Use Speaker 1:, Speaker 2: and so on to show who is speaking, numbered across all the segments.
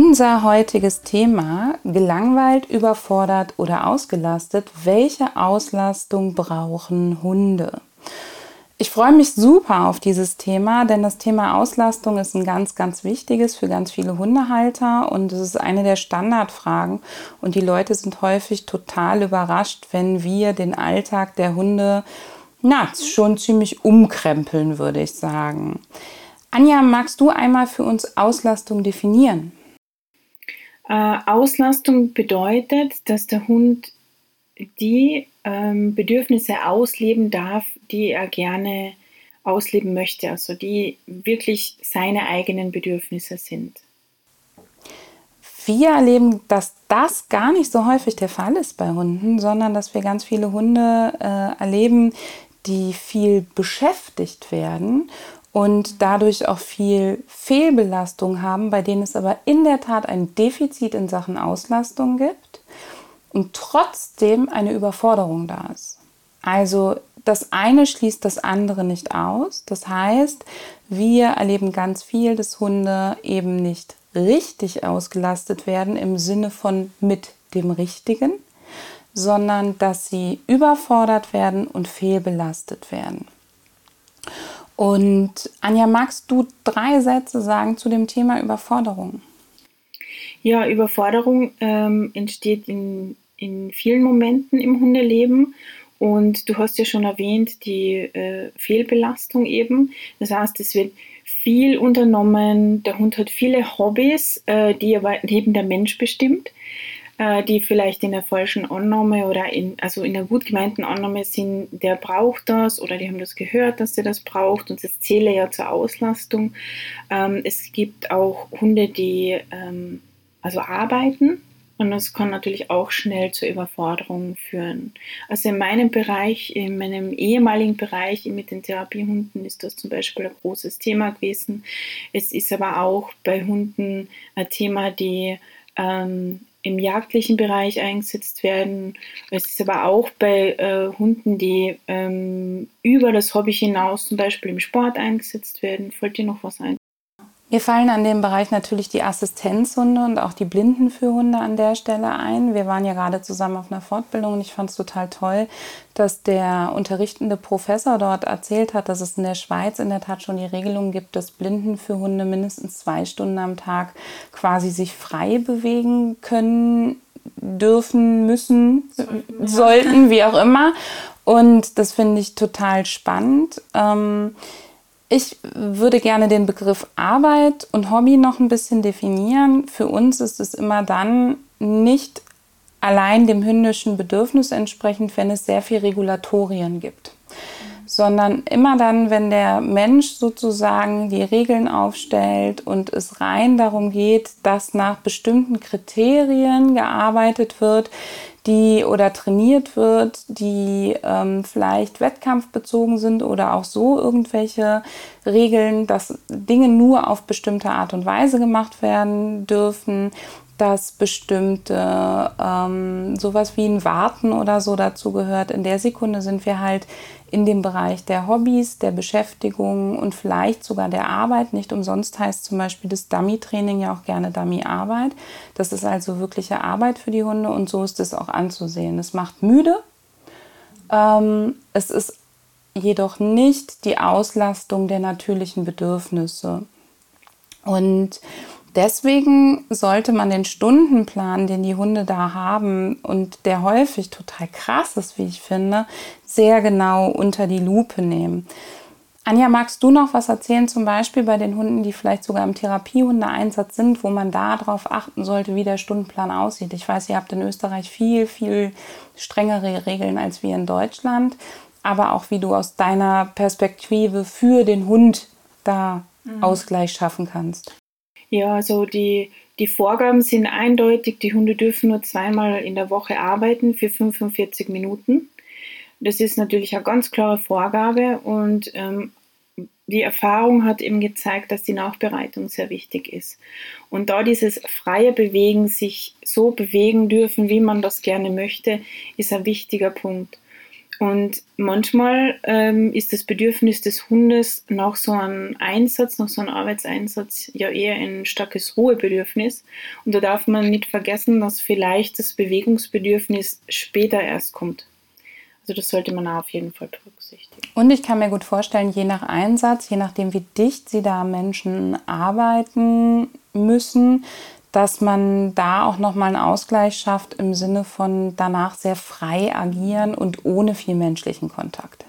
Speaker 1: Unser heutiges Thema, gelangweilt, überfordert oder ausgelastet, welche Auslastung brauchen Hunde? Ich freue mich super auf dieses Thema, denn das Thema Auslastung ist ein ganz, ganz wichtiges für ganz viele Hundehalter und es ist eine der Standardfragen und die Leute sind häufig total überrascht, wenn wir den Alltag der Hunde na, schon ziemlich umkrempeln, würde ich sagen. Anja, magst du einmal für uns Auslastung definieren?
Speaker 2: Äh, Auslastung bedeutet, dass der Hund die ähm, Bedürfnisse ausleben darf, die er gerne ausleben möchte, also die wirklich seine eigenen Bedürfnisse sind.
Speaker 1: Wir erleben, dass das gar nicht so häufig der Fall ist bei Hunden, sondern dass wir ganz viele Hunde äh, erleben, die viel beschäftigt werden und dadurch auch viel Fehlbelastung haben, bei denen es aber in der Tat ein Defizit in Sachen Auslastung gibt und trotzdem eine Überforderung da ist. Also das eine schließt das andere nicht aus. Das heißt, wir erleben ganz viel, dass Hunde eben nicht richtig ausgelastet werden im Sinne von mit dem Richtigen, sondern dass sie überfordert werden und fehlbelastet werden. Und Anja, magst du drei Sätze sagen zu dem Thema Überforderung?
Speaker 2: Ja, Überforderung ähm, entsteht in, in vielen Momenten im Hundeleben. Und du hast ja schon erwähnt, die äh, Fehlbelastung eben. Das heißt, es wird viel unternommen. Der Hund hat viele Hobbys, äh, die aber neben der Mensch bestimmt äh, die vielleicht in der falschen Annahme oder in, also in der gut gemeinten Annahme sind, der braucht das oder die haben das gehört, dass der das braucht und das zähle ja zur Auslastung. Ähm, es gibt auch Hunde, die ähm, also arbeiten und das kann natürlich auch schnell zur Überforderung führen. Also in meinem Bereich, in meinem ehemaligen Bereich mit den Therapiehunden ist das zum Beispiel ein großes Thema gewesen. Es ist aber auch bei Hunden ein Thema, die ähm, im jagdlichen Bereich eingesetzt werden. Es ist aber auch bei äh, Hunden, die ähm, über das Hobby hinaus zum Beispiel im Sport eingesetzt werden. Fällt dir noch was ein?
Speaker 1: Mir fallen an dem Bereich natürlich die Assistenzhunde und auch die Blindenführhunde an der Stelle ein. Wir waren ja gerade zusammen auf einer Fortbildung und ich fand es total toll, dass der unterrichtende Professor dort erzählt hat, dass es in der Schweiz in der Tat schon die Regelung gibt, dass Blindenführhunde mindestens zwei Stunden am Tag quasi sich frei bewegen können, dürfen, müssen, sollten, sollten wie auch immer. Und das finde ich total spannend. Ähm, ich würde gerne den Begriff Arbeit und Hobby noch ein bisschen definieren. Für uns ist es immer dann nicht allein dem hündischen Bedürfnis entsprechend, wenn es sehr viel Regulatorien gibt, sondern immer dann, wenn der Mensch sozusagen die Regeln aufstellt und es rein darum geht, dass nach bestimmten Kriterien gearbeitet wird, die oder trainiert wird, die ähm, vielleicht wettkampfbezogen sind oder auch so irgendwelche Regeln, dass Dinge nur auf bestimmte Art und Weise gemacht werden dürfen, dass bestimmte ähm, sowas wie ein Warten oder so dazu gehört. In der Sekunde sind wir halt in dem Bereich der Hobbys, der Beschäftigung und vielleicht sogar der Arbeit. Nicht umsonst heißt zum Beispiel das Dummy-Training ja auch gerne Dummy-Arbeit. Das ist also wirkliche Arbeit für die Hunde und so ist es auch anzusehen. Es macht müde. Ähm, es ist jedoch nicht die Auslastung der natürlichen Bedürfnisse. Und deswegen sollte man den Stundenplan, den die Hunde da haben und der häufig total krass ist, wie ich finde, sehr genau unter die Lupe nehmen. Anja, magst du noch was erzählen, zum Beispiel bei den Hunden, die vielleicht sogar im Therapiehundeeinsatz sind, wo man da darauf achten sollte, wie der Stundenplan aussieht? Ich weiß, ihr habt in Österreich viel, viel strengere Regeln als wir in Deutschland, aber auch wie du aus deiner Perspektive für den Hund da mhm. Ausgleich schaffen kannst.
Speaker 2: Ja, also die, die Vorgaben sind eindeutig. Die Hunde dürfen nur zweimal in der Woche arbeiten für 45 Minuten. Das ist natürlich eine ganz klare Vorgabe und ähm, die Erfahrung hat eben gezeigt, dass die Nachbereitung sehr wichtig ist. Und da dieses freie Bewegen, sich so bewegen dürfen, wie man das gerne möchte, ist ein wichtiger Punkt. Und manchmal ähm, ist das Bedürfnis des Hundes nach so einem Einsatz, nach so einem Arbeitseinsatz ja eher ein starkes Ruhebedürfnis. Und da darf man nicht vergessen, dass vielleicht das Bewegungsbedürfnis später erst kommt. Also das sollte man auf jeden Fall berücksichtigen.
Speaker 1: Und ich kann mir gut vorstellen, je nach Einsatz, je nachdem, wie dicht Sie da Menschen arbeiten müssen, dass man da auch nochmal einen Ausgleich schafft im Sinne von danach sehr frei agieren und ohne viel menschlichen Kontakt.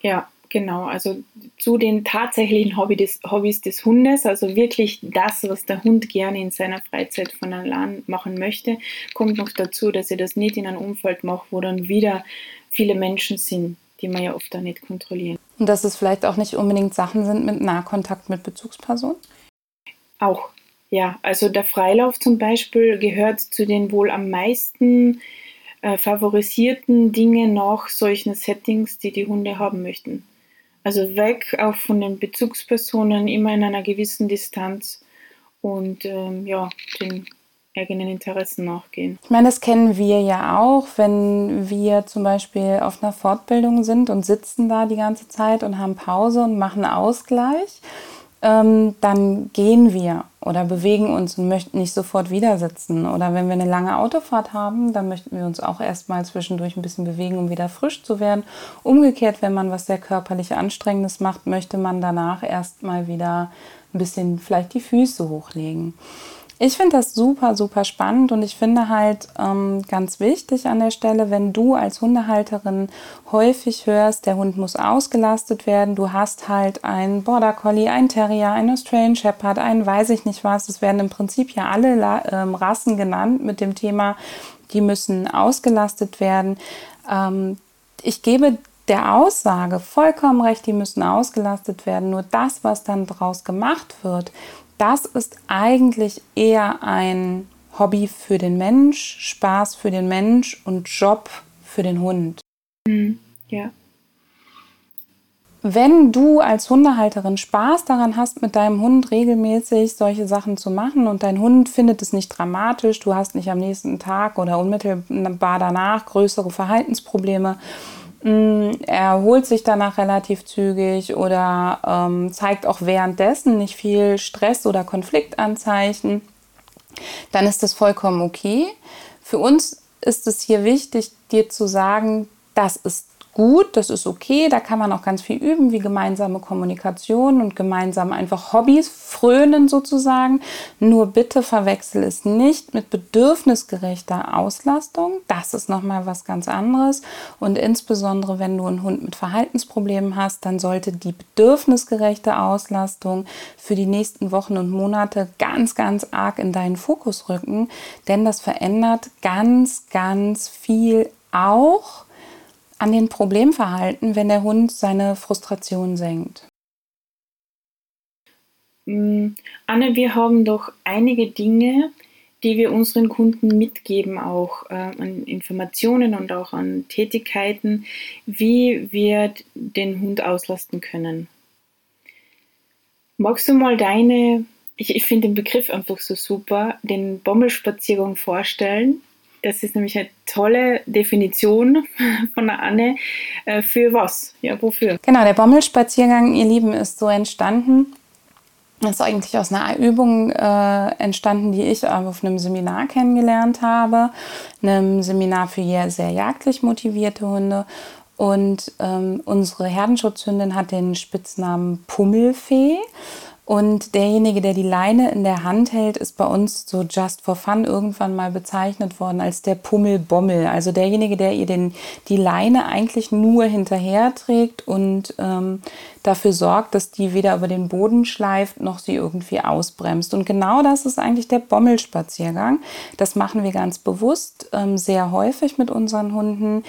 Speaker 2: Ja, genau. Also zu den tatsächlichen Hobby des, Hobbys des Hundes, also wirklich das, was der Hund gerne in seiner Freizeit von allein machen möchte, kommt noch dazu, dass er das nicht in einem Umfeld macht, wo dann wieder viele Menschen sind, die man ja oft da nicht kontrollieren.
Speaker 1: Und dass es vielleicht auch nicht unbedingt Sachen sind mit Nahkontakt mit Bezugspersonen?
Speaker 2: Auch, ja, also der Freilauf zum Beispiel gehört zu den wohl am meisten äh, favorisierten Dingen nach solchen Settings, die die Hunde haben möchten. Also weg auch von den Bezugspersonen, immer in einer gewissen Distanz und ähm, ja, den eigenen Interessen nachgehen.
Speaker 1: Ich meine, das kennen wir ja auch, wenn wir zum Beispiel auf einer Fortbildung sind und sitzen da die ganze Zeit und haben Pause und machen Ausgleich ähm, dann gehen wir oder bewegen uns und möchten nicht sofort wieder sitzen. Oder wenn wir eine lange Autofahrt haben, dann möchten wir uns auch erstmal zwischendurch ein bisschen bewegen, um wieder frisch zu werden. Umgekehrt, wenn man was sehr körperlich Anstrengendes macht, möchte man danach erstmal wieder ein bisschen vielleicht die Füße hochlegen. Ich finde das super, super spannend und ich finde halt ähm, ganz wichtig an der Stelle, wenn du als Hundehalterin häufig hörst, der Hund muss ausgelastet werden, du hast halt einen Border Collie, einen Terrier, einen Australian Shepherd, einen weiß ich nicht was, es werden im Prinzip ja alle ähm, Rassen genannt mit dem Thema, die müssen ausgelastet werden. Ähm, ich gebe der Aussage vollkommen recht, die müssen ausgelastet werden. Nur das, was dann daraus gemacht wird, das ist eigentlich eher ein Hobby für den Mensch, Spaß für den Mensch und Job für den Hund.
Speaker 2: Mhm. Ja.
Speaker 1: Wenn du als Hundehalterin Spaß daran hast, mit deinem Hund regelmäßig solche Sachen zu machen und dein Hund findet es nicht dramatisch, du hast nicht am nächsten Tag oder unmittelbar danach größere Verhaltensprobleme, er holt sich danach relativ zügig oder ähm, zeigt auch währenddessen nicht viel Stress oder Konfliktanzeichen, dann ist das vollkommen okay. Für uns ist es hier wichtig, dir zu sagen, das ist gut, das ist okay, da kann man auch ganz viel üben, wie gemeinsame Kommunikation und gemeinsam einfach Hobbys frönen sozusagen. Nur bitte verwechsel es nicht mit bedürfnisgerechter Auslastung. Das ist nochmal was ganz anderes. Und insbesondere, wenn du einen Hund mit Verhaltensproblemen hast, dann sollte die bedürfnisgerechte Auslastung für die nächsten Wochen und Monate ganz, ganz arg in deinen Fokus rücken, denn das verändert ganz, ganz viel auch an den Problemverhalten, wenn der Hund seine Frustration senkt?
Speaker 2: Mm, Anne, wir haben doch einige Dinge, die wir unseren Kunden mitgeben, auch äh, an Informationen und auch an Tätigkeiten, wie wir den Hund auslasten können. Magst du mal deine, ich, ich finde den Begriff einfach so super, den Bommelspaziergang vorstellen? Das ist nämlich eine tolle Definition von der Anne. Äh, für was? Ja, wofür?
Speaker 1: Genau, der Bommelspaziergang, ihr Lieben, ist so entstanden. Das ist eigentlich aus einer Übung äh, entstanden, die ich auf einem Seminar kennengelernt habe. Einem Seminar für sehr jagdlich motivierte Hunde. Und ähm, unsere Herdenschutzhündin hat den Spitznamen Pummelfee. Und derjenige, der die Leine in der Hand hält, ist bei uns so just for fun irgendwann mal bezeichnet worden als der Pummelbommel. Also derjenige, der ihr den, die Leine eigentlich nur hinterher trägt und ähm, dafür sorgt, dass die weder über den Boden schleift noch sie irgendwie ausbremst. Und genau das ist eigentlich der Bommelspaziergang. Das machen wir ganz bewusst, ähm, sehr häufig mit unseren Hunden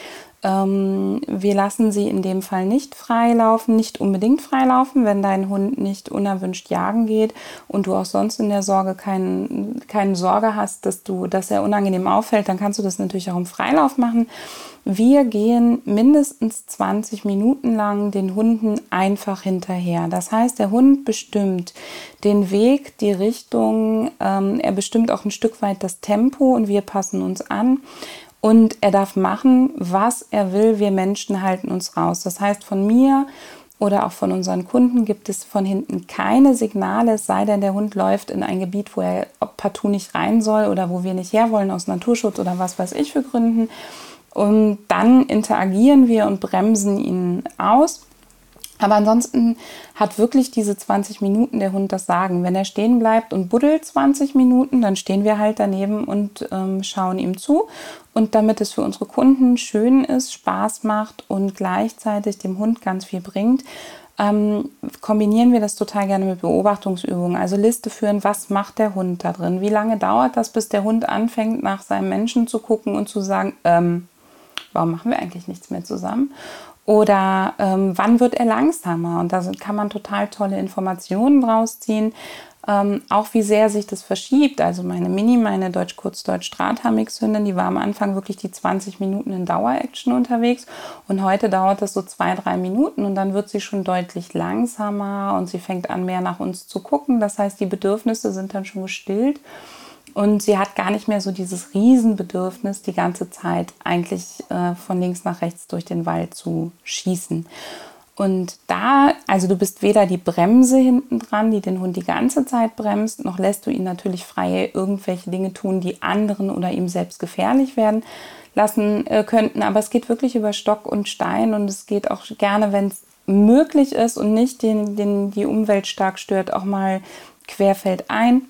Speaker 1: Ähm, wir lassen sie in dem Fall nicht freilaufen, nicht unbedingt freilaufen, wenn dein Hund nicht unerwünscht jagen geht und du auch sonst in der Sorge kein, keine Sorge hast, dass, du, dass er unangenehm auffällt, dann kannst du das natürlich auch im Freilauf machen. Wir gehen mindestens 20 Minuten lang den Hunden einfach hinterher. Das heißt, der Hund bestimmt den Weg, die Richtung, ähm, er bestimmt auch ein Stück weit das Tempo und wir passen uns an. Und er darf machen, was er will. Wir Menschen halten uns raus. Das heißt, von mir oder auch von unseren Kunden gibt es von hinten keine Signale, es sei denn, der Hund läuft in ein Gebiet, wo er partout nicht rein soll oder wo wir nicht herwollen aus Naturschutz oder was weiß ich für Gründen. Und dann interagieren wir und bremsen ihn aus. Aber ansonsten hat wirklich diese 20 Minuten der Hund das Sagen. Wenn er stehen bleibt und buddelt 20 Minuten, dann stehen wir halt daneben und ähm, schauen ihm zu. Und damit es für unsere Kunden schön ist, Spaß macht und gleichzeitig dem Hund ganz viel bringt, ähm, kombinieren wir das total gerne mit Beobachtungsübungen. Also Liste führen, was macht der Hund da drin? Wie lange dauert das, bis der Hund anfängt, nach seinem Menschen zu gucken und zu sagen, ähm, warum machen wir eigentlich nichts mehr zusammen? Oder ähm, wann wird er langsamer? Und da kann man total tolle Informationen draus ziehen. Ähm, auch wie sehr sich das verschiebt. Also meine Mini, meine Deutsch-Kurz-Deutsch-Strathamix-Hündin, die war am Anfang wirklich die 20 Minuten in Dauer-Action unterwegs und heute dauert das so zwei, drei Minuten und dann wird sie schon deutlich langsamer und sie fängt an, mehr nach uns zu gucken. Das heißt, die Bedürfnisse sind dann schon gestillt. Und sie hat gar nicht mehr so dieses Riesenbedürfnis, die ganze Zeit eigentlich äh, von links nach rechts durch den Wald zu schießen. Und da, also du bist weder die Bremse hinten dran, die den Hund die ganze Zeit bremst, noch lässt du ihn natürlich frei irgendwelche Dinge tun, die anderen oder ihm selbst gefährlich werden lassen äh, könnten. Aber es geht wirklich über Stock und Stein und es geht auch gerne, wenn es möglich ist und nicht den, den, die Umwelt stark stört, auch mal querfeld ein.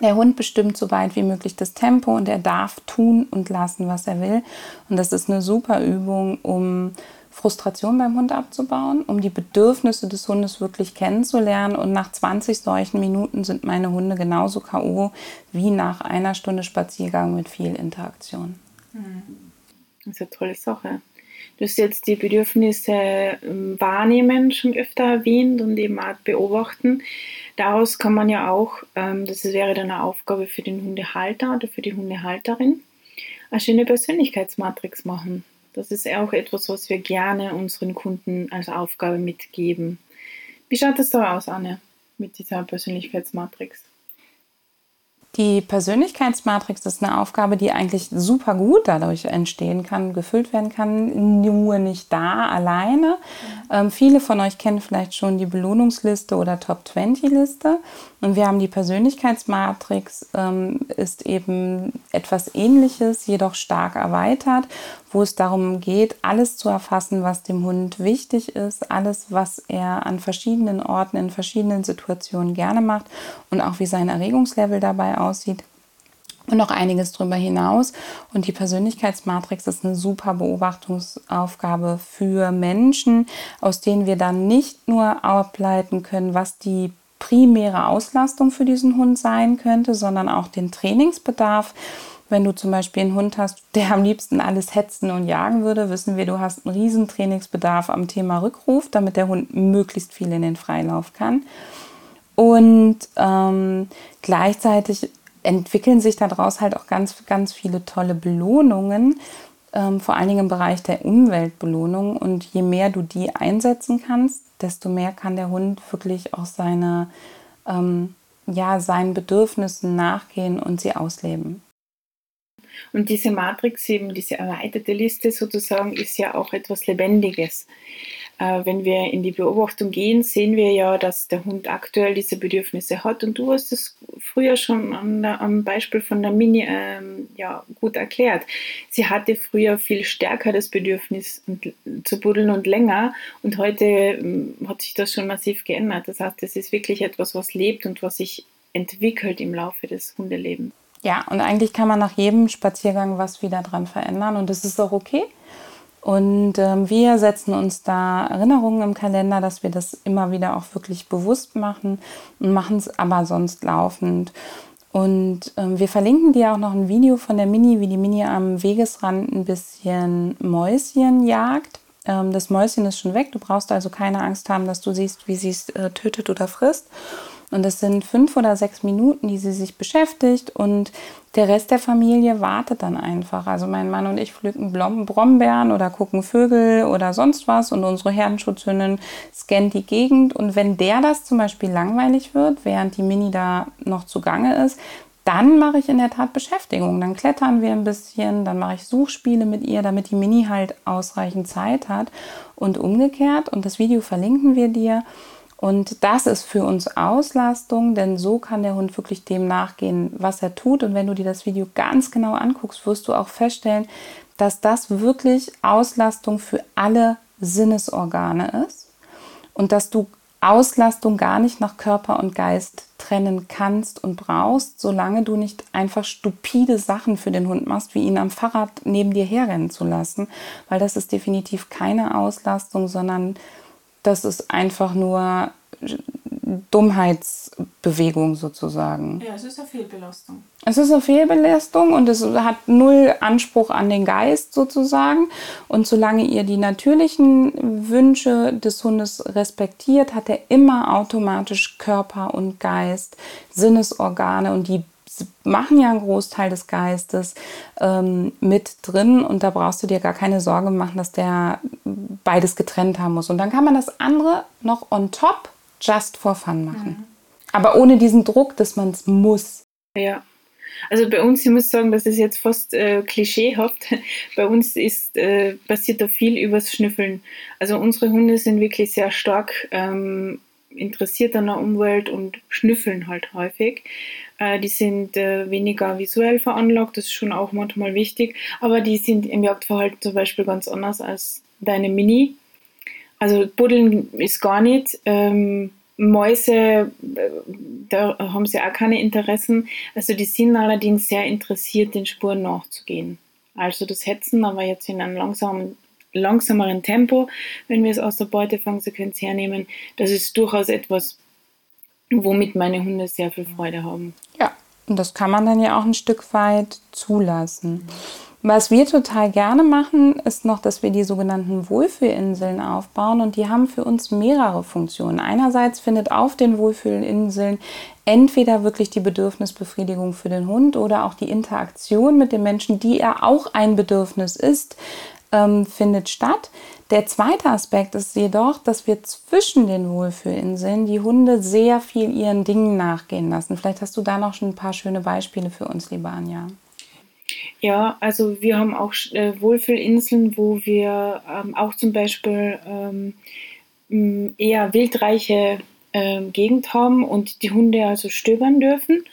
Speaker 1: Der Hund bestimmt so weit wie möglich das Tempo und er darf tun und lassen, was er will. Und das ist eine super Übung, um Frustration beim Hund abzubauen, um die Bedürfnisse des Hundes wirklich kennenzulernen. Und nach 20 solchen Minuten sind meine Hunde genauso K.O. wie nach einer Stunde Spaziergang mit viel Interaktion.
Speaker 2: Das ist eine tolle Sache. Du hast jetzt die Bedürfnisse ähm, wahrnehmen schon öfter erwähnt und eben auch beobachten. Daraus kann man ja auch, ähm, das wäre dann eine Aufgabe für den Hundehalter oder für die Hundehalterin, eine schöne Persönlichkeitsmatrix machen. Das ist auch etwas, was wir gerne unseren Kunden als Aufgabe mitgeben. Wie schaut es da aus, Anne, mit dieser Persönlichkeitsmatrix?
Speaker 1: Die Persönlichkeitsmatrix ist eine Aufgabe, die eigentlich super gut dadurch entstehen kann, gefüllt werden kann, nur nicht da alleine. Mhm. Ähm, viele von euch kennen vielleicht schon die Belohnungsliste oder Top 20 Liste. Und wir haben die Persönlichkeitsmatrix, ähm, ist eben etwas ähnliches, jedoch stark erweitert, wo es darum geht, alles zu erfassen, was dem Hund wichtig ist, alles, was er an verschiedenen Orten, in verschiedenen Situationen gerne macht und auch wie sein Erregungslevel dabei aussieht und noch einiges darüber hinaus. Und die Persönlichkeitsmatrix ist eine super Beobachtungsaufgabe für Menschen, aus denen wir dann nicht nur ableiten können, was die primäre Auslastung für diesen Hund sein könnte, sondern auch den Trainingsbedarf. Wenn du zum Beispiel einen Hund hast, der am liebsten alles hetzen und jagen würde, wissen wir, du hast einen riesen Trainingsbedarf am Thema Rückruf, damit der Hund möglichst viel in den Freilauf kann. Und ähm, gleichzeitig entwickeln sich daraus halt auch ganz, ganz viele tolle Belohnungen, ähm, vor allen Dingen im Bereich der Umweltbelohnung. Und je mehr du die einsetzen kannst, desto mehr kann der Hund wirklich auch seine, ähm, ja, seinen Bedürfnissen nachgehen und sie ausleben.
Speaker 2: Und diese Matrix, eben diese erweiterte Liste sozusagen, ist ja auch etwas Lebendiges. Äh, wenn wir in die Beobachtung gehen, sehen wir ja, dass der Hund aktuell diese Bedürfnisse hat. Und du hast es früher schon am Beispiel von der Mini ähm, ja, gut erklärt. Sie hatte früher viel stärker das Bedürfnis zu buddeln und länger. Und heute ähm, hat sich das schon massiv geändert. Das heißt, es ist wirklich etwas, was lebt und was sich entwickelt im Laufe des Hundelebens.
Speaker 1: Ja, und eigentlich kann man nach jedem Spaziergang was wieder dran verändern und das ist auch okay. Und ähm, wir setzen uns da Erinnerungen im Kalender, dass wir das immer wieder auch wirklich bewusst machen und machen es aber sonst laufend. Und ähm, wir verlinken dir auch noch ein Video von der Mini, wie die Mini am Wegesrand ein bisschen Mäuschen jagt. Ähm, das Mäuschen ist schon weg. Du brauchst also keine Angst haben, dass du siehst, wie sie es äh, tötet oder frisst. Und es sind fünf oder sechs Minuten, die sie sich beschäftigt und der Rest der Familie wartet dann einfach. Also mein Mann und ich pflücken Brombeeren oder gucken Vögel oder sonst was und unsere Herdenschutzhündin scannt die Gegend. Und wenn der das zum Beispiel langweilig wird, während die Mini da noch zugange ist, dann mache ich in der Tat Beschäftigung. Dann klettern wir ein bisschen, dann mache ich Suchspiele mit ihr, damit die Mini halt ausreichend Zeit hat. Und umgekehrt, und das Video verlinken wir dir, und das ist für uns Auslastung, denn so kann der Hund wirklich dem nachgehen, was er tut. Und wenn du dir das Video ganz genau anguckst, wirst du auch feststellen, dass das wirklich Auslastung für alle Sinnesorgane ist und dass du Auslastung gar nicht nach Körper und Geist trennen kannst und brauchst, solange du nicht einfach stupide Sachen für den Hund machst, wie ihn am Fahrrad neben dir herrennen zu lassen, weil das ist definitiv keine Auslastung, sondern das ist einfach nur Dummheitsbewegung sozusagen.
Speaker 2: Ja, es ist eine Fehlbelastung.
Speaker 1: Es ist eine Fehlbelastung und es hat null Anspruch an den Geist sozusagen. Und solange ihr die natürlichen Wünsche des Hundes respektiert, hat er immer automatisch Körper und Geist, Sinnesorgane und die machen ja einen Großteil des Geistes ähm, mit drin und da brauchst du dir gar keine Sorge machen, dass der beides getrennt haben muss. Und dann kann man das andere noch on top just for fun machen. Mhm. Aber ohne diesen Druck, dass man es muss.
Speaker 2: Ja. Also bei uns, ich muss sagen, das ist jetzt fast äh, klischeehaft. Bei uns ist, äh, passiert da viel übers Schnüffeln. Also unsere Hunde sind wirklich sehr stark ähm, interessiert an der Umwelt und schnüffeln halt häufig. Äh, die sind äh, weniger visuell veranlagt, das ist schon auch manchmal wichtig, aber die sind im Jagdverhalten zum Beispiel ganz anders als deine Mini. Also Buddeln ist gar nicht. Ähm, Mäuse, äh, da haben sie auch keine Interessen. Also die sind allerdings sehr interessiert, den Spuren nachzugehen. Also das Hetzen, aber jetzt in einem langsamen, langsameren Tempo, wenn wir es aus der Beutefangsequenz hernehmen, das ist durchaus etwas, womit meine Hunde sehr viel Freude haben.
Speaker 1: Ja, und das kann man dann ja auch ein Stück weit zulassen. Was wir total gerne machen, ist noch, dass wir die sogenannten Wohlfühlinseln aufbauen und die haben für uns mehrere Funktionen. Einerseits findet auf den Wohlfühlinseln entweder wirklich die Bedürfnisbefriedigung für den Hund oder auch die Interaktion mit dem Menschen, die er auch ein Bedürfnis ist, ähm, findet statt. Der zweite Aspekt ist jedoch, dass wir zwischen den Wohlfühlinseln die Hunde sehr viel ihren Dingen nachgehen lassen. Vielleicht hast du da noch schon ein paar schöne Beispiele für uns, liebe Anja.
Speaker 2: Ja, also wir haben auch äh, Wohlfühlinseln, wo wir ähm, auch zum Beispiel ähm, eher wildreiche ähm, Gegend haben und die Hunde also stöbern dürfen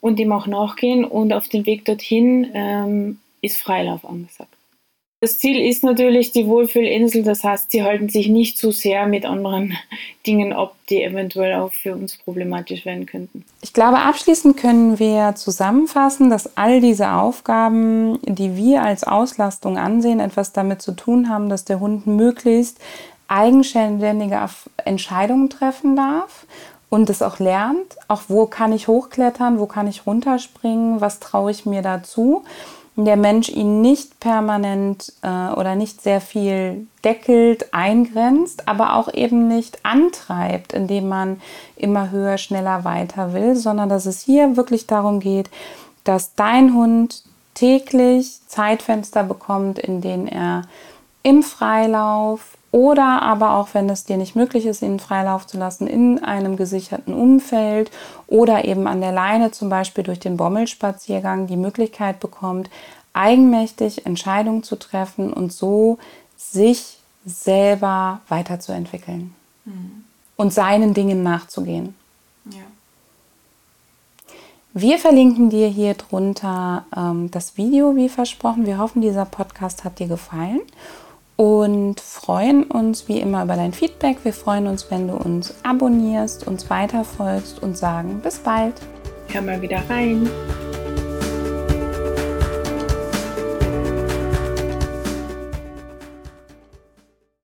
Speaker 2: und dem auch nachgehen und auf dem Weg dorthin ähm, ist Freilauf angesagt. Das Ziel ist natürlich die Wohlfühlinsel, das heißt, sie halten sich nicht zu sehr mit anderen Dingen ab, die eventuell auch für uns problematisch werden könnten.
Speaker 1: Ich glaube, abschließend können wir zusammenfassen, dass all diese Aufgaben, die wir als Auslastung ansehen, etwas damit zu tun haben, dass der Hund möglichst eigenständige Entscheidungen treffen darf und es auch lernt, auch wo kann ich hochklettern, wo kann ich runterspringen, was traue ich mir dazu der Mensch ihn nicht permanent äh, oder nicht sehr viel deckelt, eingrenzt, aber auch eben nicht antreibt, indem man immer höher, schneller, weiter will, sondern dass es hier wirklich darum geht, dass dein Hund täglich Zeitfenster bekommt, in denen er im Freilauf oder aber auch, wenn es dir nicht möglich ist, ihn Freilauf zu lassen, in einem gesicherten Umfeld oder eben an der Leine, zum Beispiel durch den Bommelspaziergang, die Möglichkeit bekommt, eigenmächtig Entscheidungen zu treffen und so sich selber weiterzuentwickeln mhm. und seinen Dingen nachzugehen. Ja. Wir verlinken dir hier drunter ähm, das Video, wie versprochen. Wir hoffen, dieser Podcast hat dir gefallen und freuen uns wie immer über dein Feedback. Wir freuen uns, wenn du uns abonnierst, uns weiterfolgst und sagen bis bald.
Speaker 2: Hör mal wieder rein.